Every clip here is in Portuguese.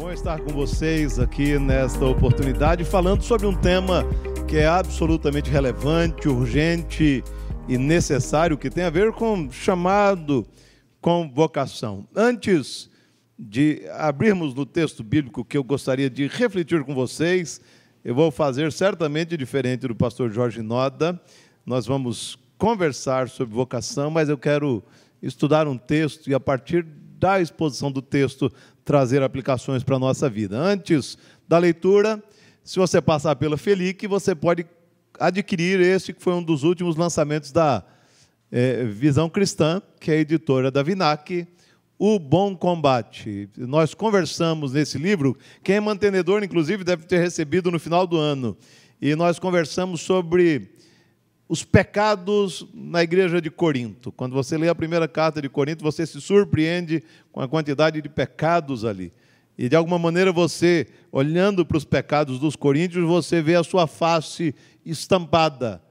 bom estar com vocês aqui nesta oportunidade, falando sobre um tema que é absolutamente relevante, urgente e necessário, que tem a ver com chamado, com vocação. Antes de abrirmos no texto bíblico que eu gostaria de refletir com vocês, eu vou fazer certamente diferente do pastor Jorge Noda. Nós vamos conversar sobre vocação, mas eu quero estudar um texto e a partir da exposição do texto trazer aplicações para a nossa vida. Antes da leitura, se você passar pela Felic, você pode adquirir esse que foi um dos últimos lançamentos da é, Visão Cristã, que é a editora da Vinac, O Bom Combate. Nós conversamos nesse livro, quem é mantenedor, inclusive, deve ter recebido no final do ano. E nós conversamos sobre os pecados na igreja de Corinto. Quando você lê a primeira carta de Corinto, você se surpreende com a quantidade de pecados ali. E de alguma maneira você, olhando para os pecados dos coríntios, você vê a sua face estampada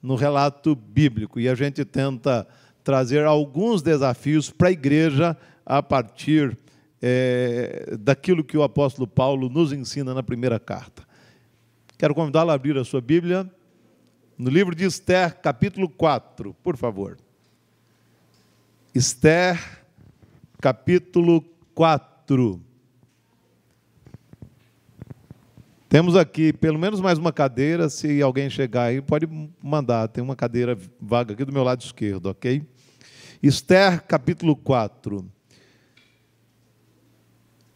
no relato bíblico. E a gente tenta trazer alguns desafios para a igreja a partir é, daquilo que o apóstolo Paulo nos ensina na primeira carta. Quero convidá-lo a abrir a sua Bíblia no livro de Esther, capítulo 4, por favor. Esther, capítulo 4. Temos aqui pelo menos mais uma cadeira, se alguém chegar aí, pode mandar, tem uma cadeira vaga aqui do meu lado esquerdo, ok? Esther, capítulo 4.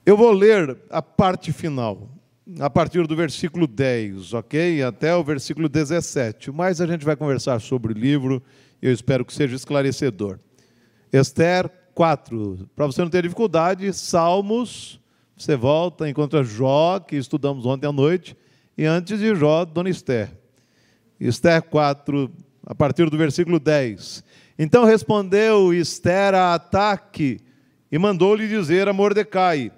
Eu vou ler a parte final a partir do versículo 10, ok? Até o versículo 17. Mas a gente vai conversar sobre o livro, eu espero que seja esclarecedor. Esther 4. Para você não ter dificuldade, Salmos, você volta, encontra Jó, que estudamos ontem à noite, e antes de Jó, Dona Esther. Esther 4, a partir do versículo 10. Então respondeu Esther a ataque e mandou-lhe dizer a Mordecai: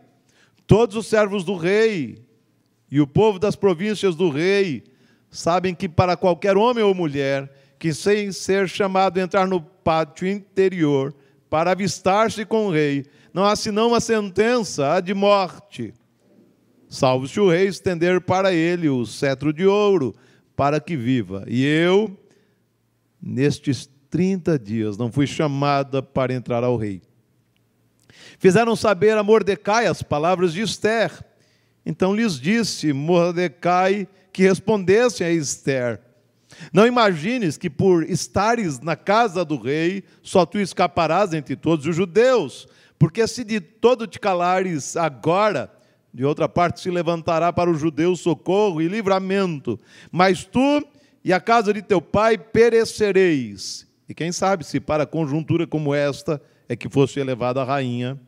Todos os servos do rei e o povo das províncias do rei sabem que para qualquer homem ou mulher que sem ser chamado entrar no pátio interior para avistar-se com o rei, não há senão uma sentença de morte. Salvo se o rei estender para ele o cetro de ouro, para que viva. E eu, nestes 30 dias, não fui chamada para entrar ao rei. Fizeram saber a Mordecai as palavras de Esther então lhes disse Mordecai que respondessem a Esther: Não imagines que por estares na casa do rei, só tu escaparás entre todos os judeus, porque se de todo te calares agora, de outra parte se levantará para os judeus socorro e livramento, mas tu e a casa de teu pai perecereis. E quem sabe se para conjuntura como esta é que fosse elevada a rainha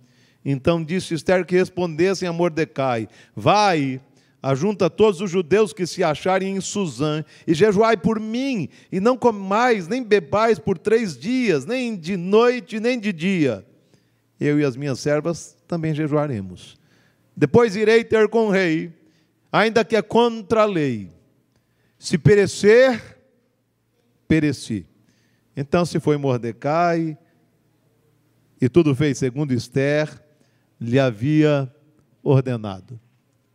então disse Esther que respondessem a Mordecai: Vai, ajunta todos os judeus que se acharem em Suzã, e jejuai por mim, e não comais, nem bebais por três dias, nem de noite, nem de dia. Eu e as minhas servas também jejuaremos. Depois irei ter com o rei, ainda que é contra a lei. Se perecer, pereci. Então se foi Mordecai, e tudo fez segundo Esther, lhe havia ordenado.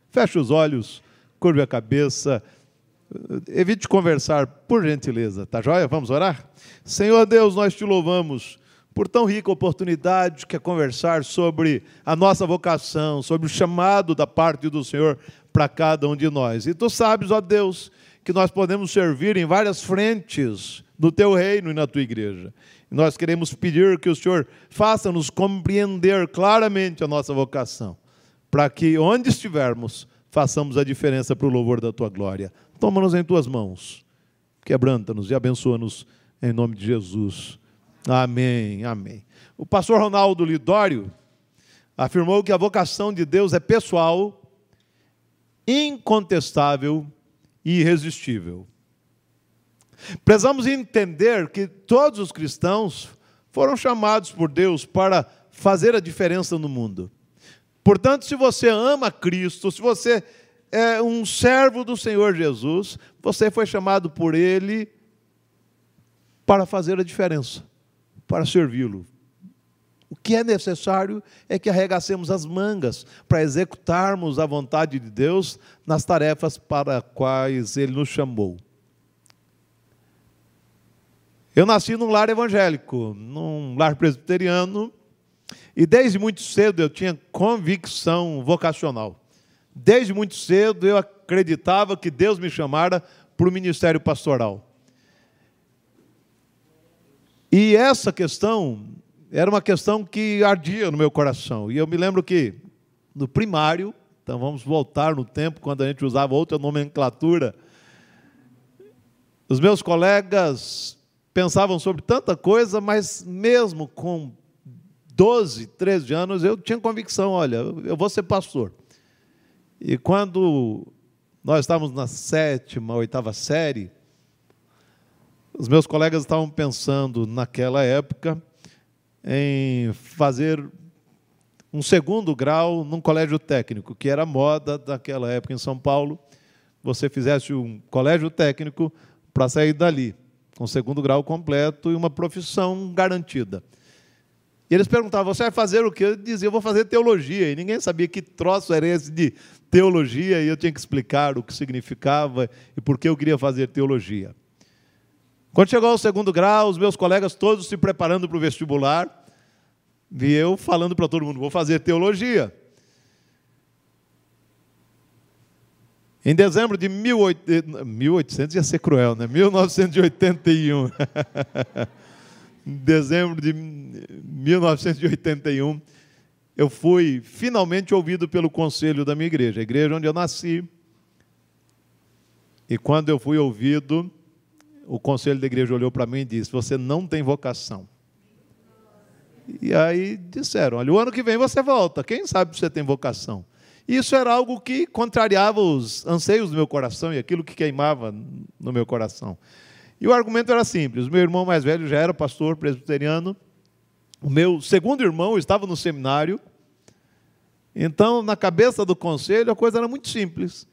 Feche os olhos, curve a cabeça, evite conversar, por gentileza, tá joia? Vamos orar? Senhor Deus, nós te louvamos por tão rica oportunidade que é conversar sobre a nossa vocação, sobre o chamado da parte do Senhor para cada um de nós. E tu sabes, ó Deus, que nós podemos servir em várias frentes do teu reino e na tua igreja. Nós queremos pedir que o Senhor faça-nos compreender claramente a nossa vocação, para que onde estivermos, façamos a diferença para o louvor da tua glória. Toma-nos em tuas mãos, quebranta-nos e abençoa-nos em nome de Jesus. Amém, amém. O pastor Ronaldo Lidório afirmou que a vocação de Deus é pessoal, incontestável e irresistível. Precisamos entender que todos os cristãos foram chamados por Deus para fazer a diferença no mundo. Portanto, se você ama Cristo, se você é um servo do Senhor Jesus, você foi chamado por Ele para fazer a diferença, para servi-lo, O que é necessário é que arregacemos as mangas para executarmos a vontade de Deus nas tarefas para quais Ele nos chamou. Eu nasci num lar evangélico, num lar presbiteriano, e desde muito cedo eu tinha convicção vocacional. Desde muito cedo eu acreditava que Deus me chamara para o ministério pastoral. E essa questão era uma questão que ardia no meu coração. E eu me lembro que no primário, então vamos voltar no tempo quando a gente usava outra nomenclatura, os meus colegas pensavam sobre tanta coisa, mas mesmo com 12, 13 anos, eu tinha convicção: olha, eu vou ser pastor. E quando nós estávamos na sétima, oitava série, os meus colegas estavam pensando naquela época em fazer um segundo grau num colégio técnico, que era moda daquela época em São Paulo. Você fizesse um colégio técnico para sair dali, com segundo grau completo e uma profissão garantida. E eles perguntavam, você vai fazer o quê? Eu dizia, eu vou fazer teologia. E ninguém sabia que troço era esse de teologia, e eu tinha que explicar o que significava e por que eu queria fazer teologia. Quando chegou ao segundo grau, os meus colegas todos se preparando para o vestibular, e eu falando para todo mundo, vou fazer teologia. Em dezembro de 18... 1800 ia ser cruel, né? 1981. em dezembro de 1981, eu fui finalmente ouvido pelo conselho da minha igreja, a igreja onde eu nasci. E quando eu fui ouvido, o conselho da igreja olhou para mim e disse: Você não tem vocação. E aí disseram: Olha, o ano que vem você volta, quem sabe você tem vocação. Isso era algo que contrariava os anseios do meu coração e aquilo que queimava no meu coração. E o argumento era simples: meu irmão mais velho já era pastor presbiteriano, o meu segundo irmão estava no seminário. Então, na cabeça do conselho, a coisa era muito simples.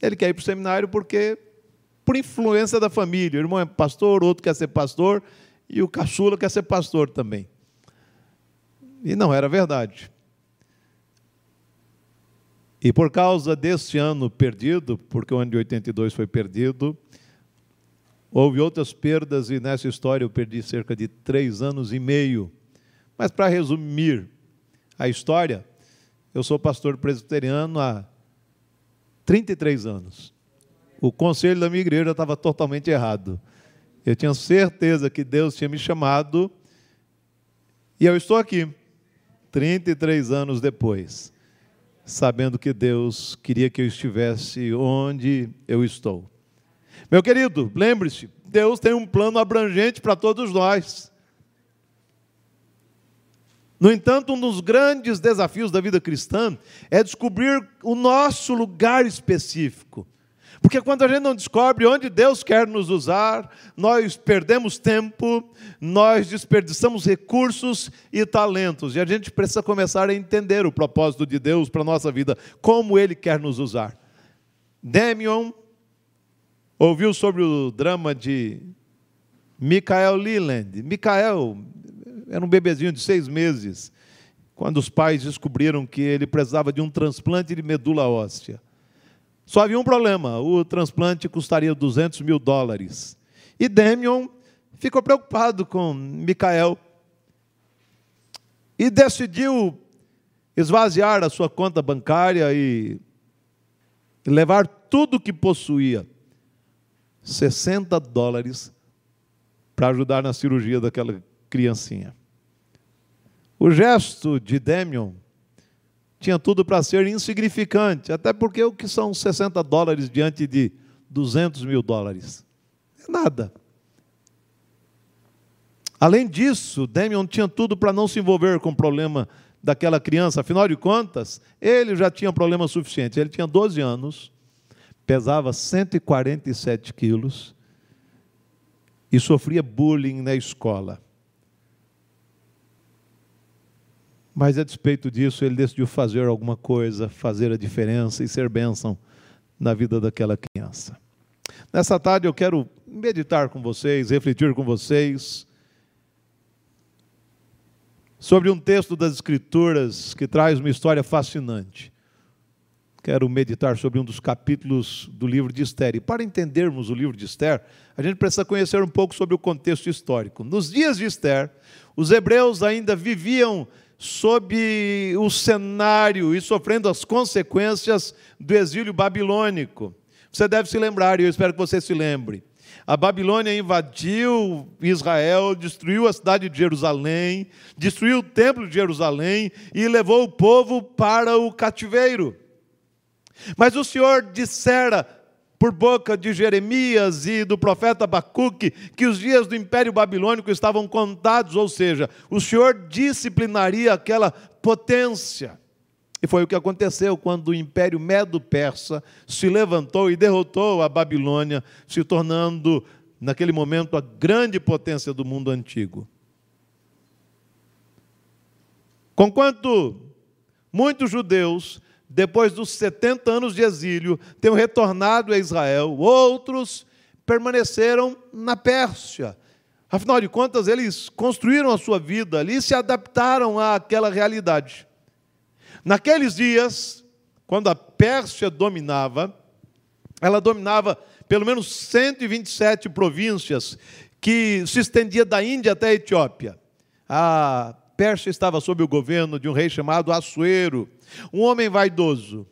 Ele quer ir para o seminário porque, por influência da família, o irmão é pastor, outro quer ser pastor e o caçula quer ser pastor também. E não era verdade. E por causa desse ano perdido, porque o ano de 82 foi perdido, Houve outras perdas e nessa história eu perdi cerca de três anos e meio. Mas para resumir a história, eu sou pastor presbiteriano há 33 anos. O conselho da minha igreja estava totalmente errado. Eu tinha certeza que Deus tinha me chamado e eu estou aqui, 33 anos depois, sabendo que Deus queria que eu estivesse onde eu estou. Meu querido, lembre-se, Deus tem um plano abrangente para todos nós. No entanto, um dos grandes desafios da vida cristã é descobrir o nosso lugar específico. Porque quando a gente não descobre onde Deus quer nos usar, nós perdemos tempo, nós desperdiçamos recursos e talentos. E a gente precisa começar a entender o propósito de Deus para a nossa vida, como Ele quer nos usar. Demion ouviu sobre o drama de Michael Leland. Michael era um bebezinho de seis meses, quando os pais descobriram que ele precisava de um transplante de medula óssea. Só havia um problema: o transplante custaria 200 mil dólares. E Demion ficou preocupado com Michael e decidiu esvaziar a sua conta bancária e levar tudo que possuía 60 dólares para ajudar na cirurgia daquela criancinha. O gesto de Demion tinha tudo para ser insignificante, até porque o que são 60 dólares diante de 200 mil dólares? É nada. Além disso, Demion tinha tudo para não se envolver com o problema daquela criança, afinal de contas, ele já tinha problema suficiente. Ele tinha 12 anos, pesava 147 quilos e sofria bullying na escola. Mas a despeito disso, ele decidiu fazer alguma coisa, fazer a diferença e ser bênção na vida daquela criança. Nessa tarde eu quero meditar com vocês, refletir com vocês sobre um texto das Escrituras que traz uma história fascinante. Quero meditar sobre um dos capítulos do livro de Esther. E para entendermos o livro de Esther, a gente precisa conhecer um pouco sobre o contexto histórico. Nos dias de Esther, os hebreus ainda viviam sob o cenário e sofrendo as consequências do exílio babilônico. Você deve se lembrar, e eu espero que você se lembre. A Babilônia invadiu Israel, destruiu a cidade de Jerusalém, destruiu o templo de Jerusalém e levou o povo para o cativeiro. Mas o Senhor dissera por boca de Jeremias e do profeta Abacuque que os dias do Império Babilônico estavam contados, ou seja, o Senhor disciplinaria aquela potência. E foi o que aconteceu quando o Império Medo-Persa se levantou e derrotou a Babilônia, se tornando, naquele momento, a grande potência do mundo antigo. Conquanto muitos judeus, depois dos 70 anos de exílio, tenham retornado a Israel, outros permaneceram na Pérsia. Afinal de contas, eles construíram a sua vida ali e se adaptaram àquela realidade. Naqueles dias, quando a Pérsia dominava, ela dominava pelo menos 127 províncias que se estendia da Índia até a Etiópia. A Pérsia estava sob o governo de um rei chamado Assuero, um homem vaidoso,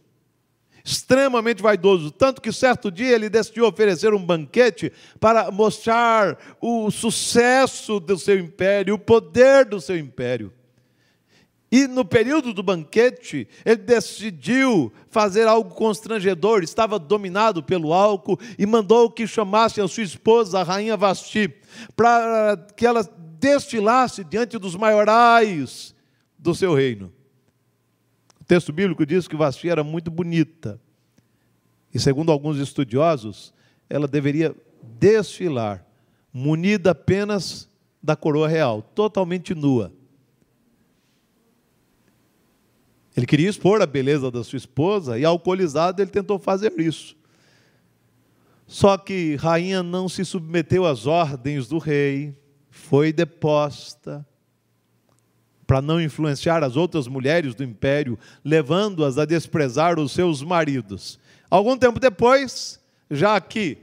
extremamente vaidoso, tanto que certo dia ele decidiu oferecer um banquete para mostrar o sucesso do seu império, o poder do seu império. E no período do banquete, ele decidiu fazer algo constrangedor, estava dominado pelo álcool e mandou que chamasse a sua esposa, a rainha Vasti, para que ela destilasse diante dos maiorais do seu reino. Texto bíblico diz que Vasti era muito bonita. E segundo alguns estudiosos, ela deveria desfilar, munida apenas da coroa real, totalmente nua. Ele queria expor a beleza da sua esposa e, alcoolizado, ele tentou fazer isso. Só que rainha não se submeteu às ordens do rei, foi deposta para não influenciar as outras mulheres do império, levando-as a desprezar os seus maridos. Algum tempo depois, já que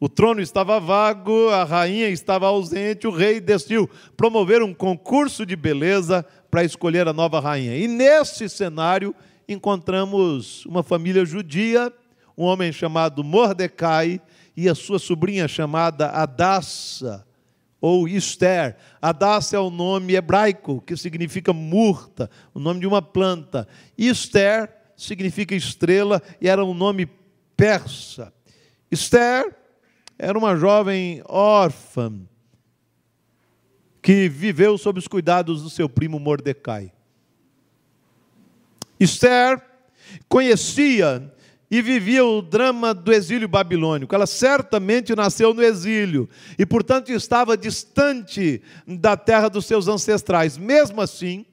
o trono estava vago, a rainha estava ausente, o rei decidiu promover um concurso de beleza para escolher a nova rainha. E nesse cenário encontramos uma família judia, um homem chamado Mordecai e a sua sobrinha chamada Adassa ou Esther. Adassa é o nome hebraico que significa murta, o nome de uma planta. Esther significa estrela e era um nome persa. Esther era uma jovem órfã que viveu sob os cuidados do seu primo Mordecai. Esther conhecia e vivia o drama do exílio babilônico. Ela certamente nasceu no exílio e, portanto, estava distante da terra dos seus ancestrais. Mesmo assim,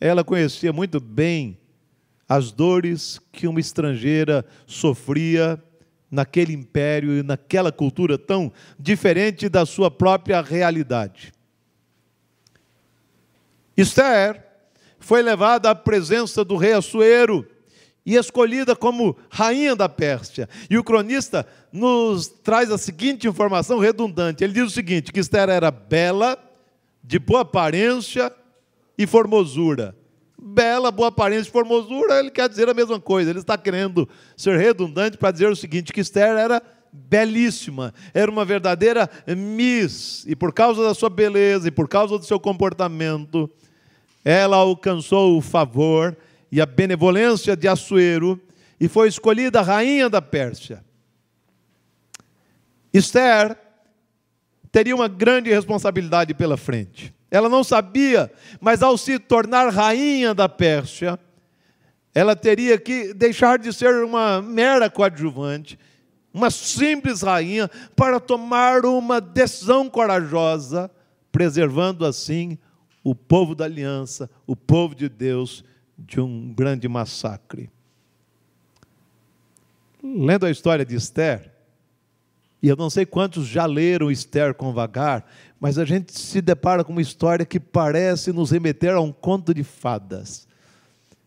ela conhecia muito bem as dores que uma estrangeira sofria naquele império e naquela cultura tão diferente da sua própria realidade. Esther foi levada à presença do rei Assuero e escolhida como rainha da Pérsia. E o cronista nos traz a seguinte informação redundante. Ele diz o seguinte: que Esther era bela, de boa aparência e formosura bela, boa aparência e formosura, ele quer dizer a mesma coisa. Ele está querendo ser redundante para dizer o seguinte: que Esther era belíssima, era uma verdadeira Miss, e por causa da sua beleza e por causa do seu comportamento, ela alcançou o favor e a benevolência de Assuero e foi escolhida rainha da Pérsia. Esther teria uma grande responsabilidade pela frente. Ela não sabia, mas ao se tornar rainha da Pérsia, ela teria que deixar de ser uma mera coadjuvante, uma simples rainha, para tomar uma decisão corajosa, preservando assim o povo da aliança, o povo de Deus, de um grande massacre. Lendo a história de Esther, e eu não sei quantos já leram Esther com vagar, mas a gente se depara com uma história que parece nos remeter a um conto de fadas.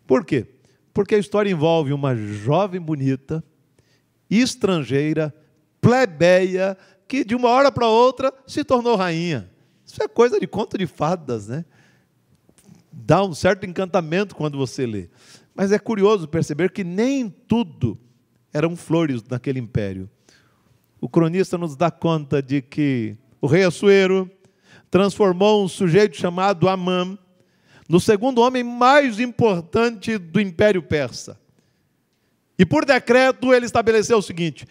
Por quê? Porque a história envolve uma jovem bonita, estrangeira, plebeia, que de uma hora para outra se tornou rainha. Isso é coisa de conto de fadas, né? Dá um certo encantamento quando você lê. Mas é curioso perceber que nem tudo eram flores naquele império. O cronista nos dá conta de que o rei Assuero transformou um sujeito chamado Amã no segundo homem mais importante do Império Persa. E por decreto ele estabeleceu o seguinte: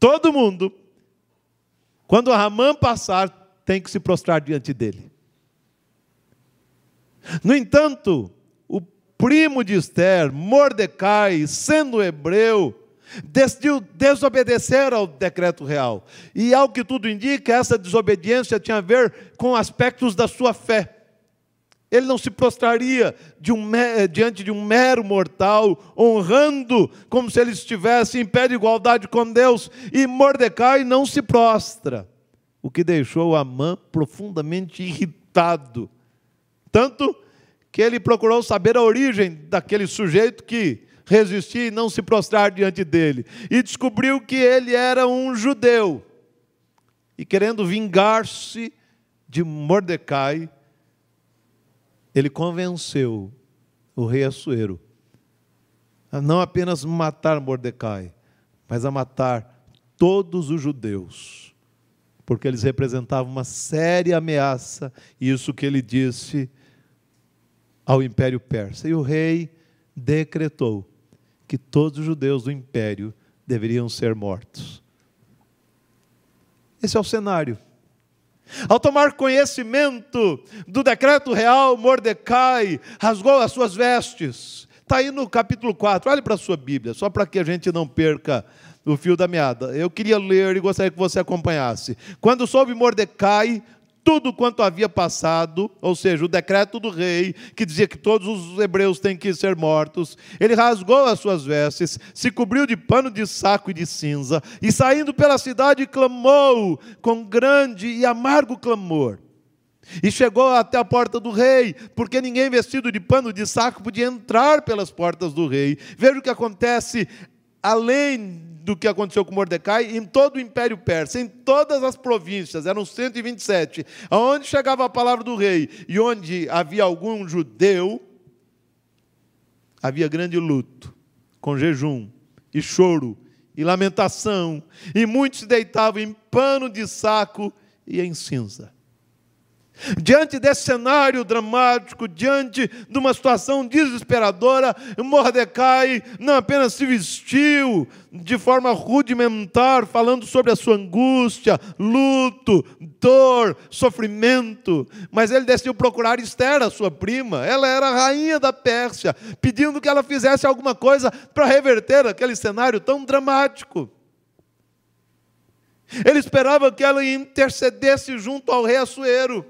todo mundo, quando Amã passar, tem que se prostrar diante dele. No entanto, o primo de Esther, Mordecai, sendo hebreu, decidiu desobedecer ao decreto real. E ao que tudo indica, essa desobediência tinha a ver com aspectos da sua fé. Ele não se prostraria de um, diante de um mero mortal, honrando como se ele estivesse em pé de igualdade com Deus. E Mordecai não se prostra, o que deixou Amã profundamente irritado. Tanto que ele procurou saber a origem daquele sujeito que resistir e não se prostrar diante dele. E descobriu que ele era um judeu. E querendo vingar-se de Mordecai, ele convenceu o rei Assuero a não apenas matar Mordecai, mas a matar todos os judeus, porque eles representavam uma séria ameaça, isso que ele disse ao Império Persa. E o rei decretou que todos os judeus do império deveriam ser mortos. Esse é o cenário. Ao tomar conhecimento do decreto real, Mordecai rasgou as suas vestes. Está aí no capítulo 4, olhe para a sua Bíblia, só para que a gente não perca o fio da meada. Eu queria ler e gostaria que você acompanhasse. Quando soube Mordecai tudo quanto havia passado, ou seja, o decreto do rei, que dizia que todos os hebreus têm que ser mortos, ele rasgou as suas vestes, se cobriu de pano de saco e de cinza, e saindo pela cidade, clamou com grande e amargo clamor. E chegou até a porta do rei, porque ninguém vestido de pano de saco podia entrar pelas portas do rei. Veja o que acontece além do que aconteceu com Mordecai em todo o Império Persa, em todas as províncias, eram 127, aonde chegava a palavra do rei e onde havia algum judeu, havia grande luto, com jejum e choro e lamentação, e muitos deitavam em pano de saco e em cinza. Diante desse cenário dramático, diante de uma situação desesperadora, Mordecai não apenas se vestiu de forma rudimentar, falando sobre a sua angústia, luto, dor, sofrimento, mas ele decidiu procurar Esther, a sua prima. Ela era a rainha da Pérsia, pedindo que ela fizesse alguma coisa para reverter aquele cenário tão dramático. Ele esperava que ela intercedesse junto ao rei Assuero.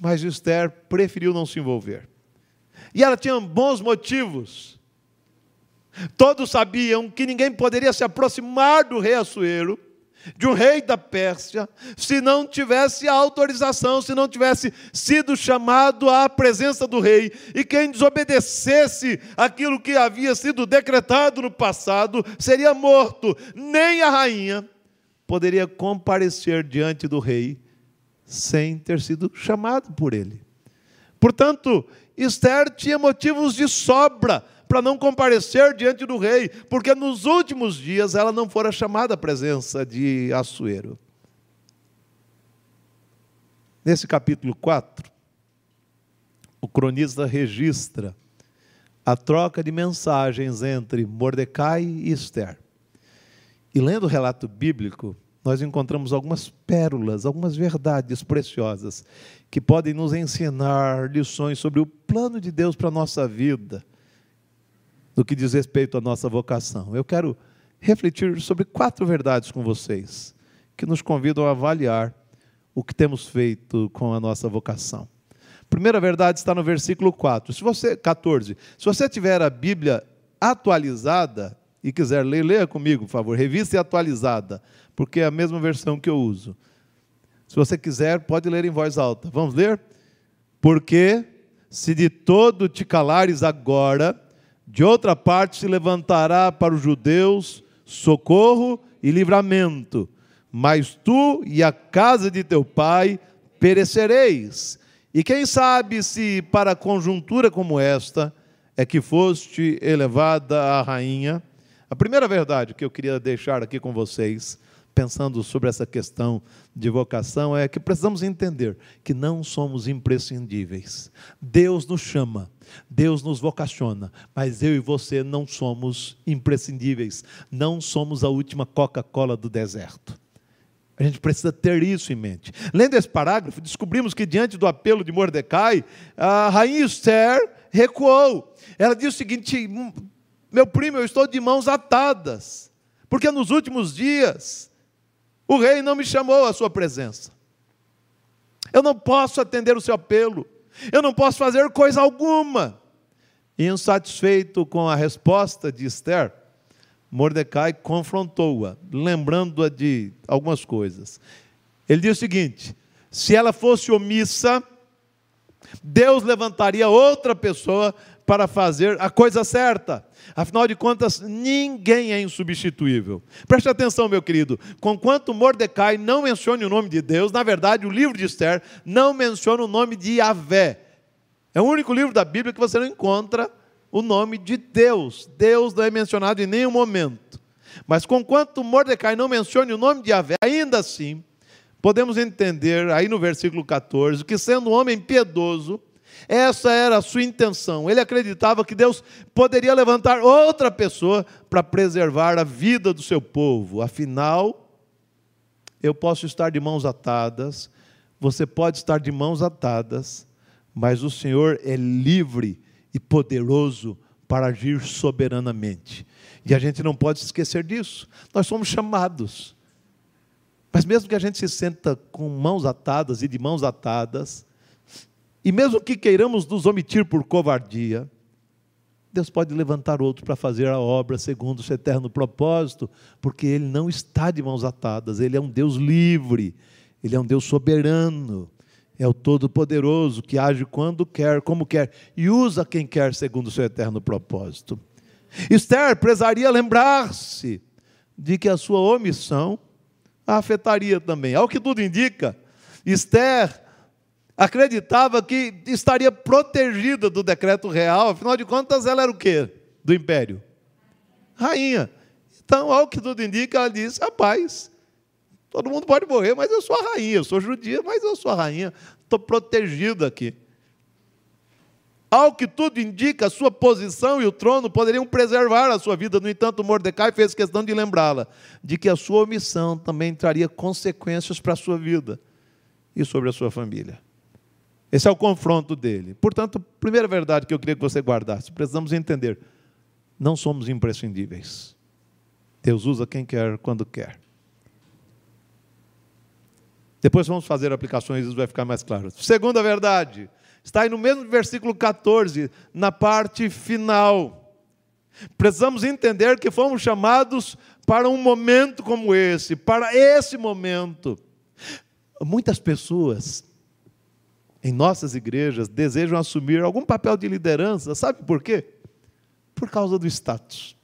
Mas Esther preferiu não se envolver. E ela tinha bons motivos. Todos sabiam que ninguém poderia se aproximar do rei Assuero, de um rei da Pérsia, se não tivesse autorização, se não tivesse sido chamado à presença do rei. E quem desobedecesse aquilo que havia sido decretado no passado seria morto. Nem a rainha poderia comparecer diante do rei sem ter sido chamado por ele. Portanto, Esther tinha motivos de sobra para não comparecer diante do rei, porque nos últimos dias ela não fora chamada à presença de Assuero. Nesse capítulo 4, o cronista registra a troca de mensagens entre Mordecai e Esther. E lendo o relato bíblico, nós encontramos algumas pérolas, algumas verdades preciosas que podem nos ensinar lições sobre o plano de Deus para a nossa vida, no que diz respeito à nossa vocação. Eu quero refletir sobre quatro verdades com vocês, que nos convidam a avaliar o que temos feito com a nossa vocação. primeira verdade está no versículo 4. Se você 14. Se você tiver a Bíblia atualizada e quiser ler, leia comigo, por favor. Revista atualizada porque é a mesma versão que eu uso. Se você quiser, pode ler em voz alta. Vamos ler? Porque se de todo te calares agora, de outra parte se levantará para os judeus socorro e livramento, mas tu e a casa de teu pai perecereis. E quem sabe se para conjuntura como esta é que foste elevada a rainha? A primeira verdade que eu queria deixar aqui com vocês pensando sobre essa questão de vocação é que precisamos entender que não somos imprescindíveis. Deus nos chama, Deus nos vocaciona, mas eu e você não somos imprescindíveis, não somos a última Coca-Cola do deserto. A gente precisa ter isso em mente. Lendo esse parágrafo, descobrimos que diante do apelo de Mordecai, a rainha Esther recuou. Ela disse o seguinte: Meu primo, eu estou de mãos atadas, porque nos últimos dias o rei não me chamou à sua presença. Eu não posso atender o seu apelo. Eu não posso fazer coisa alguma. E insatisfeito com a resposta de Esther, Mordecai confrontou-a, lembrando-a de algumas coisas. Ele diz o seguinte: se ela fosse omissa, Deus levantaria outra pessoa para fazer a coisa certa. Afinal de contas, ninguém é insubstituível. Preste atenção, meu querido. Conquanto Mordecai não mencione o nome de Deus, na verdade, o livro de Esther não menciona o nome de Yahvé. É o único livro da Bíblia que você não encontra o nome de Deus. Deus não é mencionado em nenhum momento. Mas conquanto Mordecai não mencione o nome de Yahvé, ainda assim, podemos entender aí no versículo 14 que sendo um homem piedoso, essa era a sua intenção. Ele acreditava que Deus poderia levantar outra pessoa para preservar a vida do seu povo. Afinal, eu posso estar de mãos atadas, você pode estar de mãos atadas, mas o Senhor é livre e poderoso para agir soberanamente. E a gente não pode se esquecer disso. Nós somos chamados. Mas mesmo que a gente se senta com mãos atadas e de mãos atadas, e mesmo que queiramos nos omitir por covardia, Deus pode levantar outro para fazer a obra segundo o seu eterno propósito, porque Ele não está de mãos atadas, Ele é um Deus livre, Ele é um Deus soberano, é o Todo-Poderoso que age quando quer, como quer, e usa quem quer segundo o seu eterno propósito. Esther precisaria lembrar-se de que a sua omissão a afetaria também. Ao que tudo indica, Esther acreditava que estaria protegida do decreto real, afinal de contas, ela era o quê? Do império? Rainha. Então, ao que tudo indica, ela disse: rapaz, todo mundo pode morrer, mas eu sou a rainha, eu sou judia, mas eu sou a rainha, estou protegida aqui. Ao que tudo indica, a sua posição e o trono poderiam preservar a sua vida. No entanto, Mordecai fez questão de lembrá-la de que a sua omissão também traria consequências para a sua vida e sobre a sua família. Esse é o confronto dele. Portanto, primeira verdade que eu queria que você guardasse: precisamos entender, não somos imprescindíveis. Deus usa quem quer, quando quer. Depois vamos fazer aplicações, isso vai ficar mais claro. Segunda verdade, está aí no mesmo versículo 14, na parte final. Precisamos entender que fomos chamados para um momento como esse, para esse momento. Muitas pessoas em nossas igrejas desejam assumir algum papel de liderança, sabe por quê? Por causa do status.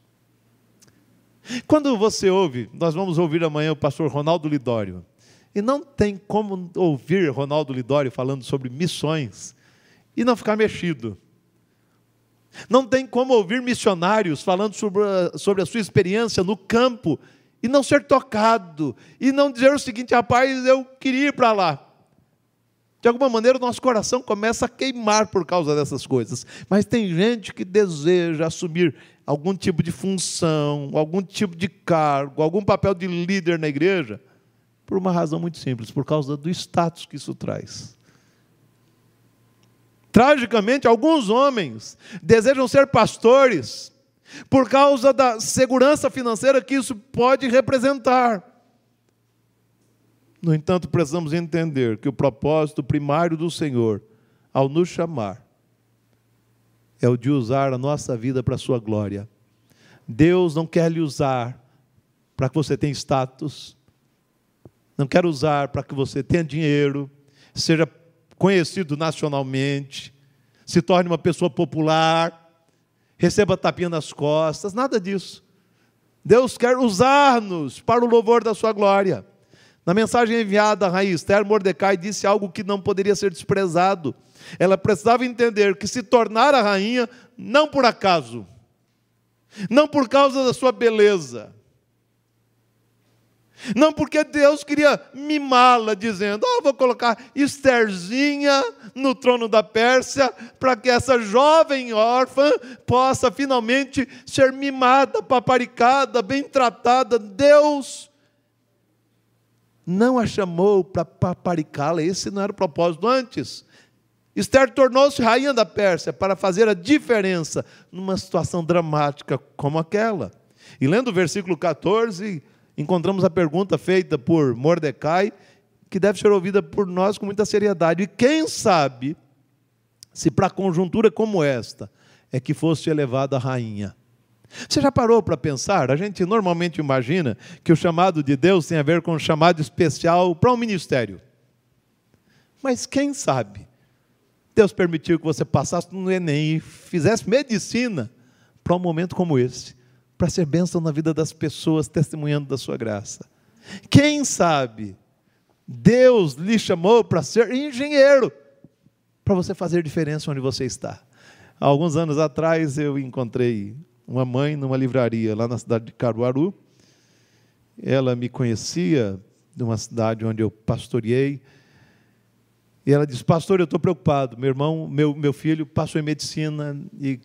Quando você ouve, nós vamos ouvir amanhã o pastor Ronaldo Lidório, e não tem como ouvir Ronaldo Lidório falando sobre missões e não ficar mexido. Não tem como ouvir missionários falando sobre a, sobre a sua experiência no campo e não ser tocado, e não dizer o seguinte, rapaz, eu queria ir para lá. De alguma maneira, o nosso coração começa a queimar por causa dessas coisas. Mas tem gente que deseja assumir algum tipo de função, algum tipo de cargo, algum papel de líder na igreja, por uma razão muito simples, por causa do status que isso traz. Tragicamente, alguns homens desejam ser pastores por causa da segurança financeira que isso pode representar. No entanto, precisamos entender que o propósito primário do Senhor, ao nos chamar, é o de usar a nossa vida para a sua glória. Deus não quer lhe usar para que você tenha status. não quero usar para que você tenha dinheiro, seja conhecido nacionalmente, se torne uma pessoa popular, receba tapinha nas costas, nada disso. Deus quer usar-nos para o louvor da sua glória. Na mensagem enviada à rainha Esther, Mordecai disse algo que não poderia ser desprezado. Ela precisava entender que se tornar a rainha não por acaso, não por causa da sua beleza, não porque Deus queria mimá-la, dizendo: oh, vou colocar Estherzinha no trono da Pérsia, para que essa jovem órfã possa finalmente ser mimada, paparicada, bem tratada. Deus não a chamou para paparicá-la, esse não era o propósito antes. Esther tornou-se rainha da Pérsia para fazer a diferença numa situação dramática como aquela. E lendo o versículo 14, encontramos a pergunta feita por Mordecai, que deve ser ouvida por nós com muita seriedade. E quem sabe se para conjuntura como esta é que fosse elevada a rainha? Você já parou para pensar? A gente normalmente imagina que o chamado de Deus tem a ver com um chamado especial para um ministério. Mas quem sabe? Deus permitiu que você passasse no Enem e fizesse medicina para um momento como esse, para ser bênção na vida das pessoas, testemunhando da sua graça. Quem sabe? Deus lhe chamou para ser engenheiro, para você fazer diferença onde você está. Alguns anos atrás eu encontrei uma mãe numa livraria lá na cidade de Caruaru. Ela me conhecia de uma cidade onde eu pastoreei. E ela disse: Pastor, eu estou preocupado. Meu irmão, meu, meu filho passou em medicina e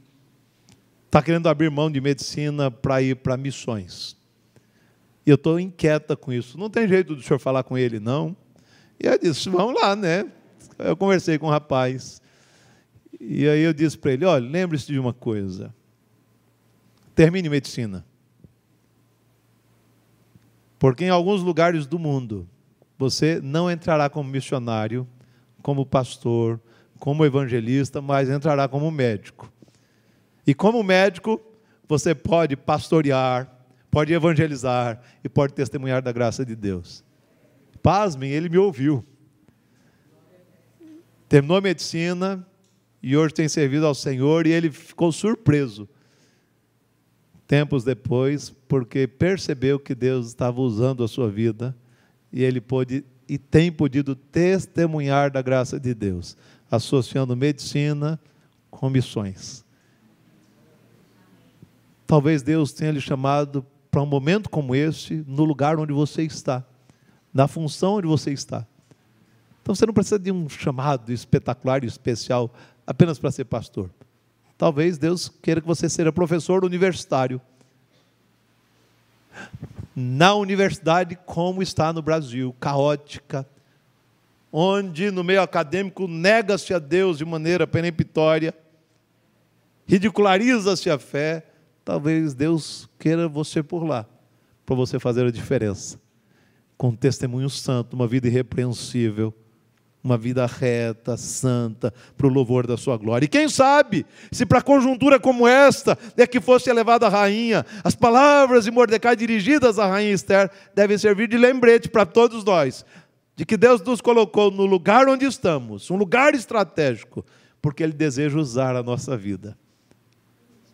está querendo abrir mão de medicina para ir para missões. E eu estou inquieta com isso. Não tem jeito do senhor falar com ele, não. E eu disse: Vamos lá, né? Eu conversei com o rapaz. E aí eu disse para ele: Olha, lembre-se de uma coisa. Termine medicina. Porque em alguns lugares do mundo, você não entrará como missionário, como pastor, como evangelista, mas entrará como médico. E como médico, você pode pastorear, pode evangelizar e pode testemunhar da graça de Deus. Pasmem, ele me ouviu. Terminou a medicina e hoje tem servido ao Senhor e ele ficou surpreso tempos depois, porque percebeu que Deus estava usando a sua vida e ele pôde e tem podido testemunhar da graça de Deus, associando medicina com missões. Talvez Deus tenha lhe chamado para um momento como este, no lugar onde você está, na função onde você está. Então você não precisa de um chamado espetacular e especial apenas para ser pastor. Talvez Deus queira que você seja professor universitário. Na universidade, como está no Brasil, caótica, onde no meio acadêmico nega-se a Deus de maneira peremptória, ridiculariza-se a fé, talvez Deus queira você por lá, para você fazer a diferença. Com testemunho santo, uma vida irrepreensível uma vida reta, santa, para o louvor da sua glória. E quem sabe, se para conjuntura como esta é que fosse elevada a rainha, as palavras de Mordecai dirigidas à rainha Esther devem servir de lembrete para todos nós, de que Deus nos colocou no lugar onde estamos, um lugar estratégico, porque Ele deseja usar a nossa vida.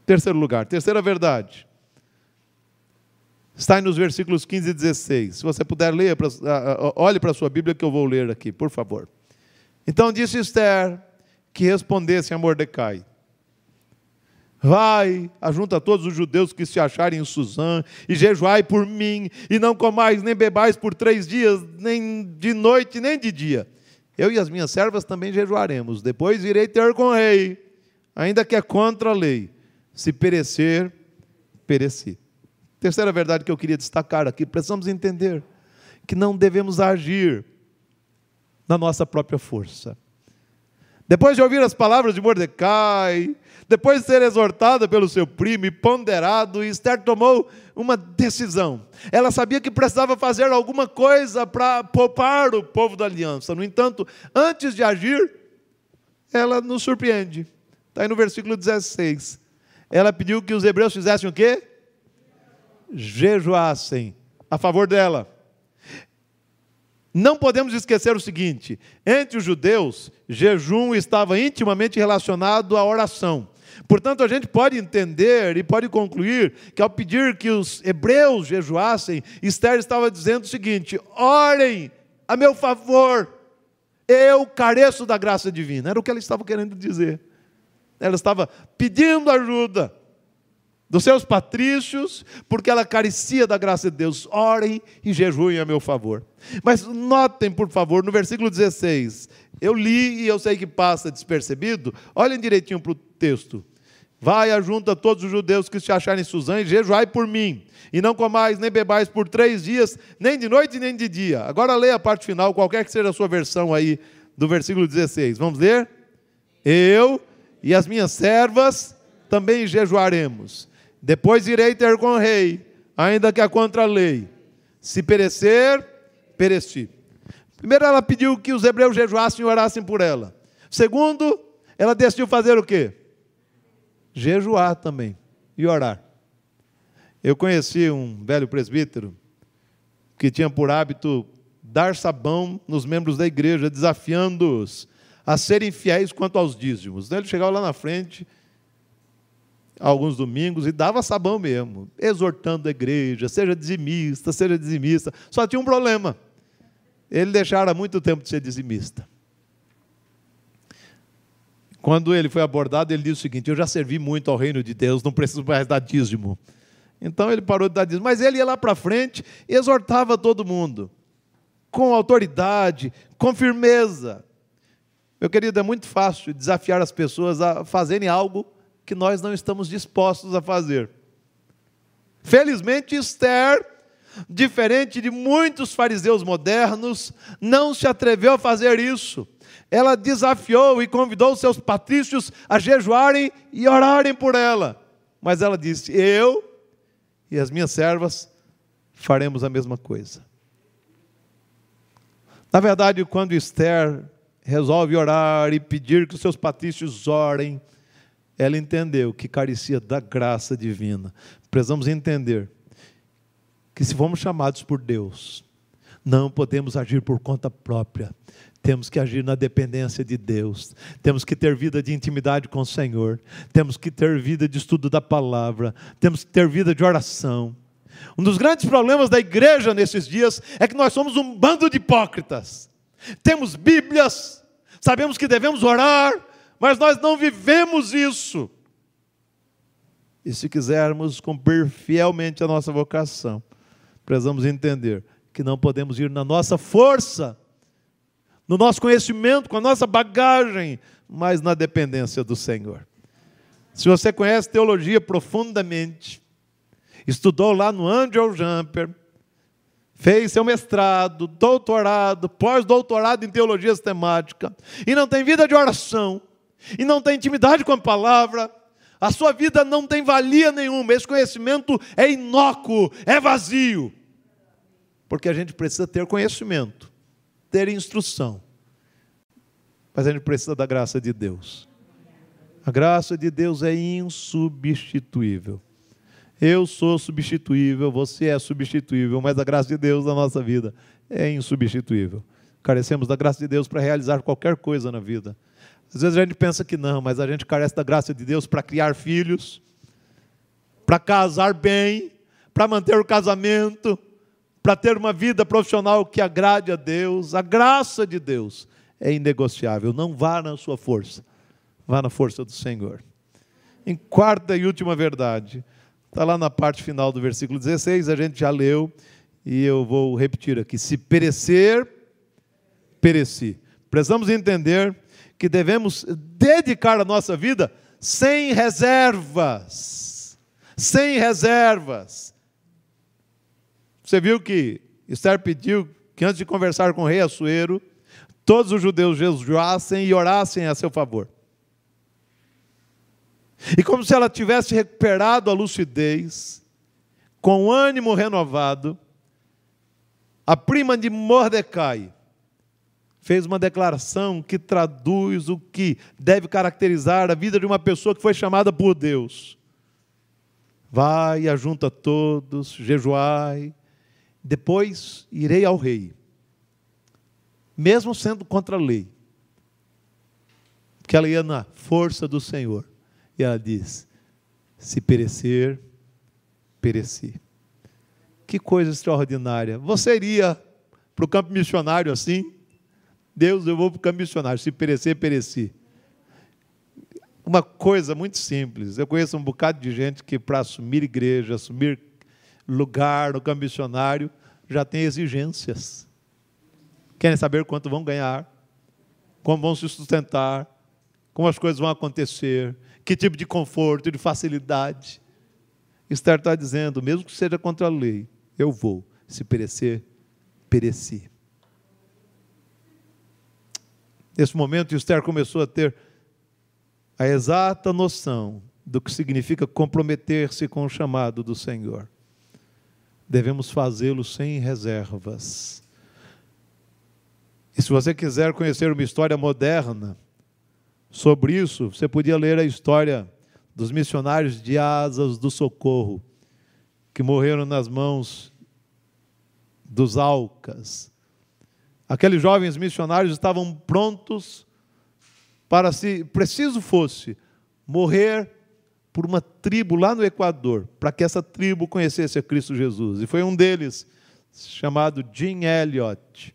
Terceiro lugar, terceira verdade. Está nos versículos 15 e 16. Se você puder ler, olhe para a sua Bíblia que eu vou ler aqui, por favor. Então disse Esther que respondesse a Mordecai: Vai, ajunta todos os judeus que se acharem em Suzã, e jejuai por mim, e não comais nem bebais por três dias, nem de noite, nem de dia. Eu e as minhas servas também jejuaremos. Depois irei ter com o rei, ainda que é contra a lei. Se perecer, pereci. Terceira verdade que eu queria destacar aqui: precisamos entender que não devemos agir na nossa própria força. Depois de ouvir as palavras de Mordecai, depois de ser exortada pelo seu primo e ponderado, Esther tomou uma decisão. Ela sabia que precisava fazer alguma coisa para poupar o povo da aliança. No entanto, antes de agir, ela nos surpreende. Está aí no versículo 16. Ela pediu que os hebreus fizessem o quê? Jejuassem a favor dela. Não podemos esquecer o seguinte: entre os judeus, jejum estava intimamente relacionado à oração. Portanto, a gente pode entender e pode concluir que, ao pedir que os hebreus jejuassem, Esther estava dizendo o seguinte: orem a meu favor, eu careço da graça divina. Era o que ela estava querendo dizer. Ela estava pedindo ajuda dos seus patrícios, porque ela carecia da graça de Deus. Orem e jejuem a meu favor. Mas notem, por favor, no versículo 16. Eu li e eu sei que passa despercebido. Olhem direitinho para o texto. Vai, ajunta todos os judeus que se acharem em Suzã e jejuai por mim. E não comais nem bebais por três dias, nem de noite nem de dia. Agora leia a parte final, qualquer que seja a sua versão aí do versículo 16. Vamos ler? Eu e as minhas servas também jejuaremos depois irei ter com o rei, ainda que a contra a lei. Se perecer, pereci. Primeiro, ela pediu que os hebreus jejuassem e orassem por ela. Segundo, ela decidiu fazer o quê? Jejuar também e orar. Eu conheci um velho presbítero que tinha por hábito dar sabão nos membros da igreja, desafiando-os a serem fiéis quanto aos dízimos. Ele chegava lá na frente alguns domingos e dava sabão mesmo, exortando a igreja, seja dizimista, seja dizimista. Só tinha um problema. Ele deixara muito tempo de ser dizimista. Quando ele foi abordado, ele disse o seguinte: Eu já servi muito ao reino de Deus, não preciso mais dar dízimo. Então ele parou de dar dízimo. Mas ele ia lá para frente e exortava todo mundo, com autoridade, com firmeza. Meu querido, é muito fácil desafiar as pessoas a fazerem algo que nós não estamos dispostos a fazer. Felizmente, Esther, diferente de muitos fariseus modernos, não se atreveu a fazer isso. Ela desafiou e convidou seus patrícios a jejuarem e orarem por ela. Mas ela disse: Eu e as minhas servas faremos a mesma coisa. Na verdade, quando Esther resolve orar e pedir que os seus patrícios orem, ela entendeu que carecia da graça divina. Precisamos entender que se fomos chamados por Deus, não podemos agir por conta própria. Temos que agir na dependência de Deus. Temos que ter vida de intimidade com o Senhor. Temos que ter vida de estudo da palavra. Temos que ter vida de oração. Um dos grandes problemas da igreja nesses dias é que nós somos um bando de hipócritas. Temos Bíblias, sabemos que devemos orar, mas nós não vivemos isso. E se quisermos cumprir fielmente a nossa vocação, precisamos entender que não podemos ir na nossa força, no nosso conhecimento, com a nossa bagagem, mas na dependência do Senhor. Se você conhece teologia profundamente, estudou lá no Angel Jumper, fez seu mestrado, doutorado, pós-doutorado em teologia sistemática, e não tem vida de oração, e não tem intimidade com a palavra, a sua vida não tem valia nenhuma, esse conhecimento é inócuo, é vazio. Porque a gente precisa ter conhecimento, ter instrução, mas a gente precisa da graça de Deus. A graça de Deus é insubstituível. Eu sou substituível, você é substituível, mas a graça de Deus na nossa vida é insubstituível. Carecemos da graça de Deus para realizar qualquer coisa na vida. Às vezes a gente pensa que não, mas a gente carece da graça de Deus para criar filhos, para casar bem, para manter o casamento, para ter uma vida profissional que agrade a Deus. A graça de Deus é inegociável. Não vá na sua força, vá na força do Senhor. Em quarta e última verdade, está lá na parte final do versículo 16, a gente já leu, e eu vou repetir aqui: se perecer, pereci. Precisamos entender que devemos dedicar a nossa vida sem reservas. Sem reservas. Você viu que Esther pediu que antes de conversar com o rei Assuero, todos os judeus jejuassem e orassem a seu favor. E como se ela tivesse recuperado a lucidez, com ânimo renovado, a prima de Mordecai, fez uma declaração que traduz o que deve caracterizar a vida de uma pessoa que foi chamada por Deus. Vai, ajunta todos, jejuai, depois irei ao rei, mesmo sendo contra a lei. Porque ela ia na força do Senhor. E ela diz: se perecer, pereci. Que coisa extraordinária. Você iria para o campo missionário assim? Deus, eu vou campo missionário. Se perecer, pereci. Uma coisa muito simples. Eu conheço um bocado de gente que, para assumir igreja, assumir lugar no campo missionário, já tem exigências. Querem saber quanto vão ganhar, como vão se sustentar, como as coisas vão acontecer, que tipo de conforto, de facilidade. Esther está dizendo, mesmo que seja contra a lei, eu vou. Se perecer, pereci. Nesse momento, Esther começou a ter a exata noção do que significa comprometer-se com o chamado do Senhor. Devemos fazê-lo sem reservas. E se você quiser conhecer uma história moderna sobre isso, você podia ler a história dos missionários de Asas do Socorro, que morreram nas mãos dos Alcas. Aqueles jovens missionários estavam prontos para, se preciso fosse, morrer por uma tribo lá no Equador, para que essa tribo conhecesse a Cristo Jesus. E foi um deles, chamado Jim Elliot,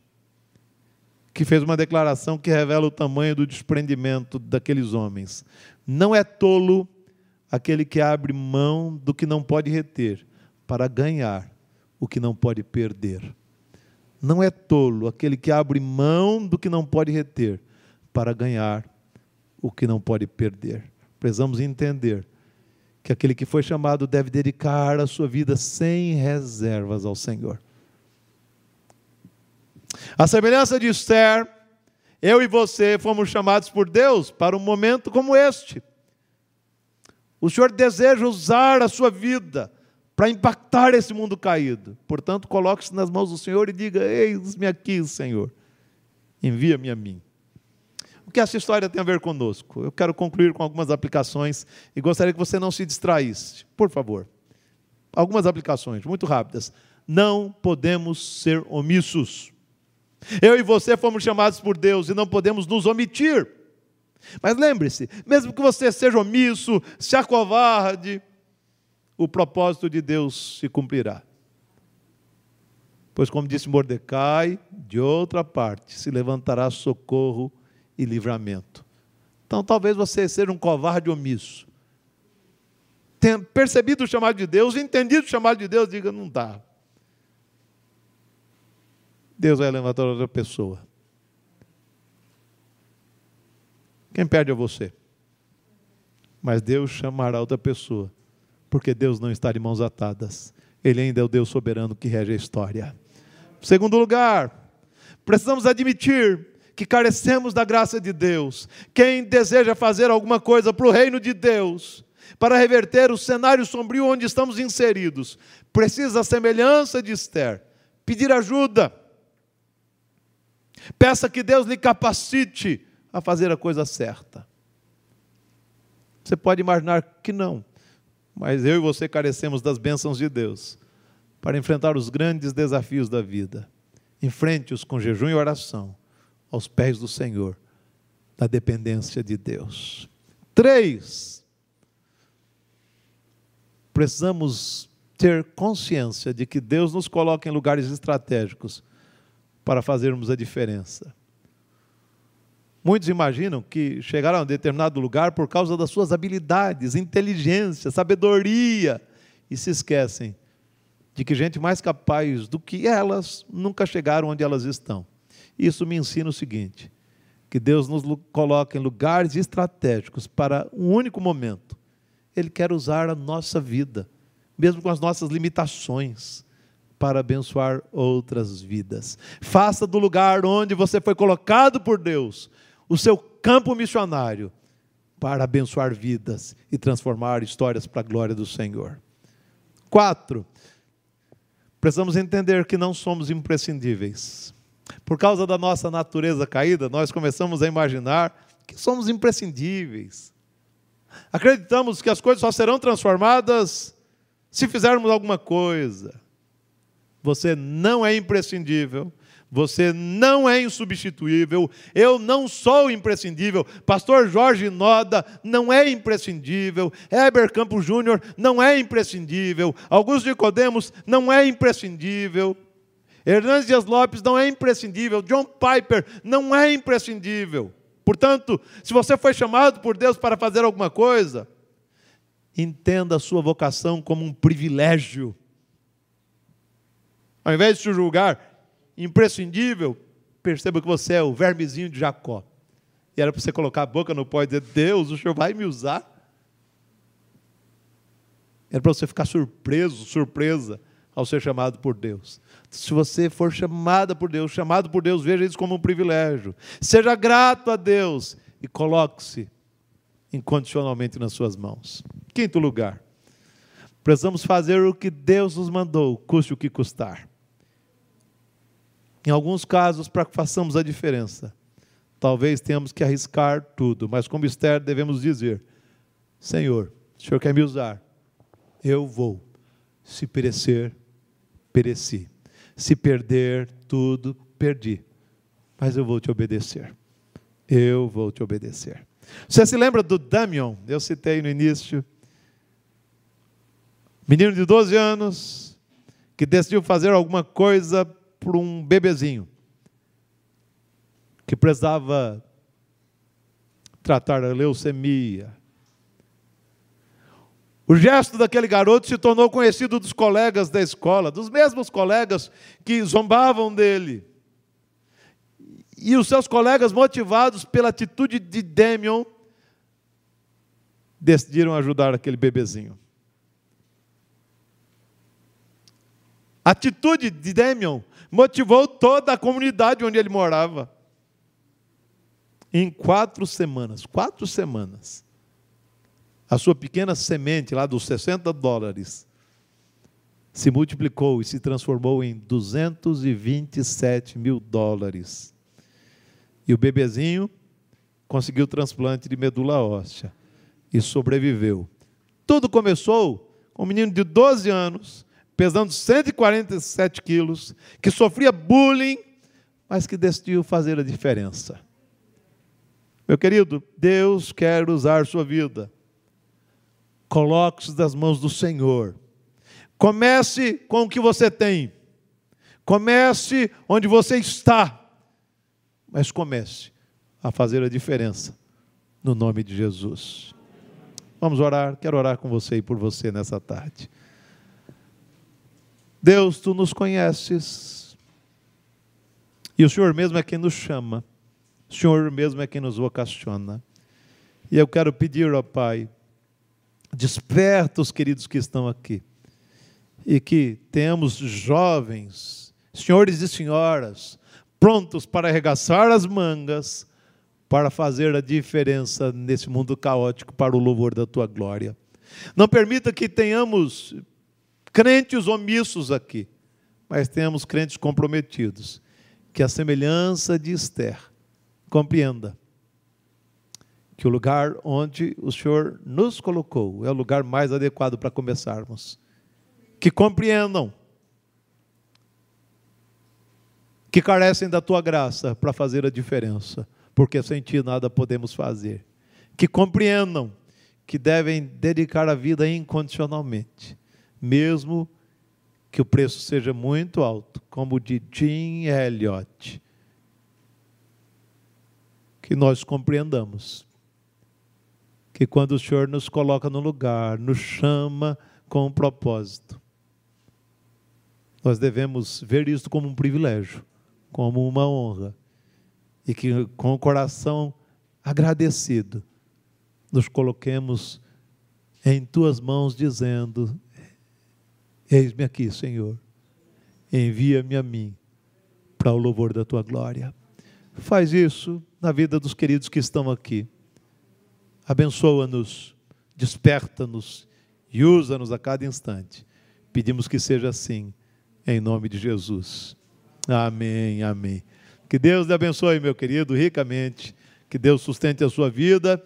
que fez uma declaração que revela o tamanho do desprendimento daqueles homens. Não é tolo aquele que abre mão do que não pode reter para ganhar o que não pode perder. Não é tolo aquele que abre mão do que não pode reter para ganhar o que não pode perder. Precisamos entender que aquele que foi chamado deve dedicar a sua vida sem reservas ao Senhor. A semelhança de Esther, eu e você fomos chamados por Deus para um momento como este. O Senhor deseja usar a sua vida para impactar esse mundo caído. Portanto, coloque-se nas mãos do Senhor e diga: Eis-me aqui, Senhor, envia-me a mim. O que essa história tem a ver conosco? Eu quero concluir com algumas aplicações e gostaria que você não se distraísse, por favor. Algumas aplicações, muito rápidas. Não podemos ser omissos. Eu e você fomos chamados por Deus e não podemos nos omitir. Mas lembre-se, mesmo que você seja omisso, se acovarde, o propósito de Deus se cumprirá. Pois, como disse Mordecai, de outra parte se levantará socorro e livramento. Então, talvez você seja um covarde omisso. Tenha percebido o chamado de Deus, entendido o chamado de Deus, diga: não dá. Deus vai levantar outra pessoa. Quem perde é você. Mas Deus chamará outra pessoa, porque Deus não está de mãos atadas. Ele ainda é o Deus soberano que rege a história. Segundo lugar, precisamos admitir que carecemos da graça de Deus. Quem deseja fazer alguma coisa para o reino de Deus, para reverter o cenário sombrio onde estamos inseridos, precisa, a semelhança de Esther, pedir ajuda Peça que Deus lhe capacite a fazer a coisa certa. Você pode imaginar que não, mas eu e você carecemos das bênçãos de Deus para enfrentar os grandes desafios da vida. Enfrente-os com jejum e oração, aos pés do Senhor, na dependência de Deus. Três, precisamos ter consciência de que Deus nos coloca em lugares estratégicos para fazermos a diferença. Muitos imaginam que chegaram a um determinado lugar por causa das suas habilidades, inteligência, sabedoria, e se esquecem de que gente mais capaz do que elas nunca chegaram onde elas estão. Isso me ensina o seguinte: que Deus nos coloca em lugares estratégicos para um único momento. Ele quer usar a nossa vida, mesmo com as nossas limitações para abençoar outras vidas. Faça do lugar onde você foi colocado por Deus o seu campo missionário para abençoar vidas e transformar histórias para a glória do Senhor. Quatro, precisamos entender que não somos imprescindíveis. Por causa da nossa natureza caída, nós começamos a imaginar que somos imprescindíveis. Acreditamos que as coisas só serão transformadas se fizermos alguma coisa. Você não é imprescindível. Você não é insubstituível, eu não sou imprescindível. Pastor Jorge Noda não é imprescindível, Heber Campos Júnior não é imprescindível, Augusto Nicodemos não é imprescindível. Hernandes Dias Lopes não é imprescindível, John Piper não é imprescindível. Portanto, se você foi chamado por Deus para fazer alguma coisa, entenda a sua vocação como um privilégio. Ao invés de se julgar imprescindível, perceba que você é o vermezinho de Jacó. E era para você colocar a boca no pó e dizer: Deus, o Senhor vai me usar. Era para você ficar surpreso, surpresa ao ser chamado por Deus. Se você for chamada por Deus, chamado por Deus, veja isso como um privilégio. Seja grato a Deus e coloque-se incondicionalmente nas suas mãos. Quinto lugar, precisamos fazer o que Deus nos mandou, custe o que custar. Em alguns casos, para que façamos a diferença, talvez tenhamos que arriscar tudo, mas como Esther devemos dizer: Senhor, o Senhor quer me usar, eu vou. Se perecer, pereci. Se perder tudo, perdi. Mas eu vou te obedecer. Eu vou te obedecer. Você se lembra do Damion? Eu citei no início. Menino de 12 anos que decidiu fazer alguma coisa por um bebezinho que precisava tratar a leucemia. O gesto daquele garoto se tornou conhecido dos colegas da escola, dos mesmos colegas que zombavam dele. E os seus colegas, motivados pela atitude de Demion, decidiram ajudar aquele bebezinho. A atitude de Demion motivou toda a comunidade onde ele morava. Em quatro semanas, quatro semanas, a sua pequena semente lá dos 60 dólares se multiplicou e se transformou em 227 mil dólares. E o bebezinho conseguiu transplante de medula óssea e sobreviveu. Tudo começou com um menino de 12 anos pesando 147 quilos, que sofria bullying, mas que decidiu fazer a diferença. Meu querido, Deus quer usar sua vida. Coloque-se nas mãos do Senhor. Comece com o que você tem. Comece onde você está. Mas comece a fazer a diferença. No nome de Jesus. Vamos orar. Quero orar com você e por você nessa tarde. Deus, tu nos conheces. E o Senhor mesmo é quem nos chama. O Senhor mesmo é quem nos vocaciona. E eu quero pedir, ó Pai, desperta os queridos que estão aqui. E que tenhamos jovens, senhores e senhoras, prontos para arregaçar as mangas, para fazer a diferença nesse mundo caótico para o louvor da tua glória. Não permita que tenhamos crentes omissos aqui, mas temos crentes comprometidos. Que a semelhança de Esther compreenda que o lugar onde o Senhor nos colocou é o lugar mais adequado para começarmos. Que compreendam que carecem da tua graça para fazer a diferença, porque sem ti nada podemos fazer. Que compreendam que devem dedicar a vida incondicionalmente mesmo que o preço seja muito alto, como o de Jim Elliot, que nós compreendamos que quando o Senhor nos coloca no lugar, nos chama com um propósito, nós devemos ver isso como um privilégio, como uma honra, e que com o coração agradecido, nos coloquemos em tuas mãos, dizendo: Eis-me aqui, Senhor. Envia-me a mim para o louvor da tua glória. Faz isso na vida dos queridos que estão aqui. Abençoa-nos, desperta-nos e usa-nos a cada instante. Pedimos que seja assim, em nome de Jesus. Amém, amém. Que Deus lhe abençoe, meu querido, ricamente. Que Deus sustente a sua vida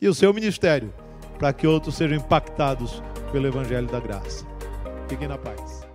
e o seu ministério, para que outros sejam impactados pelo Evangelho da Graça. Fiquem na paz.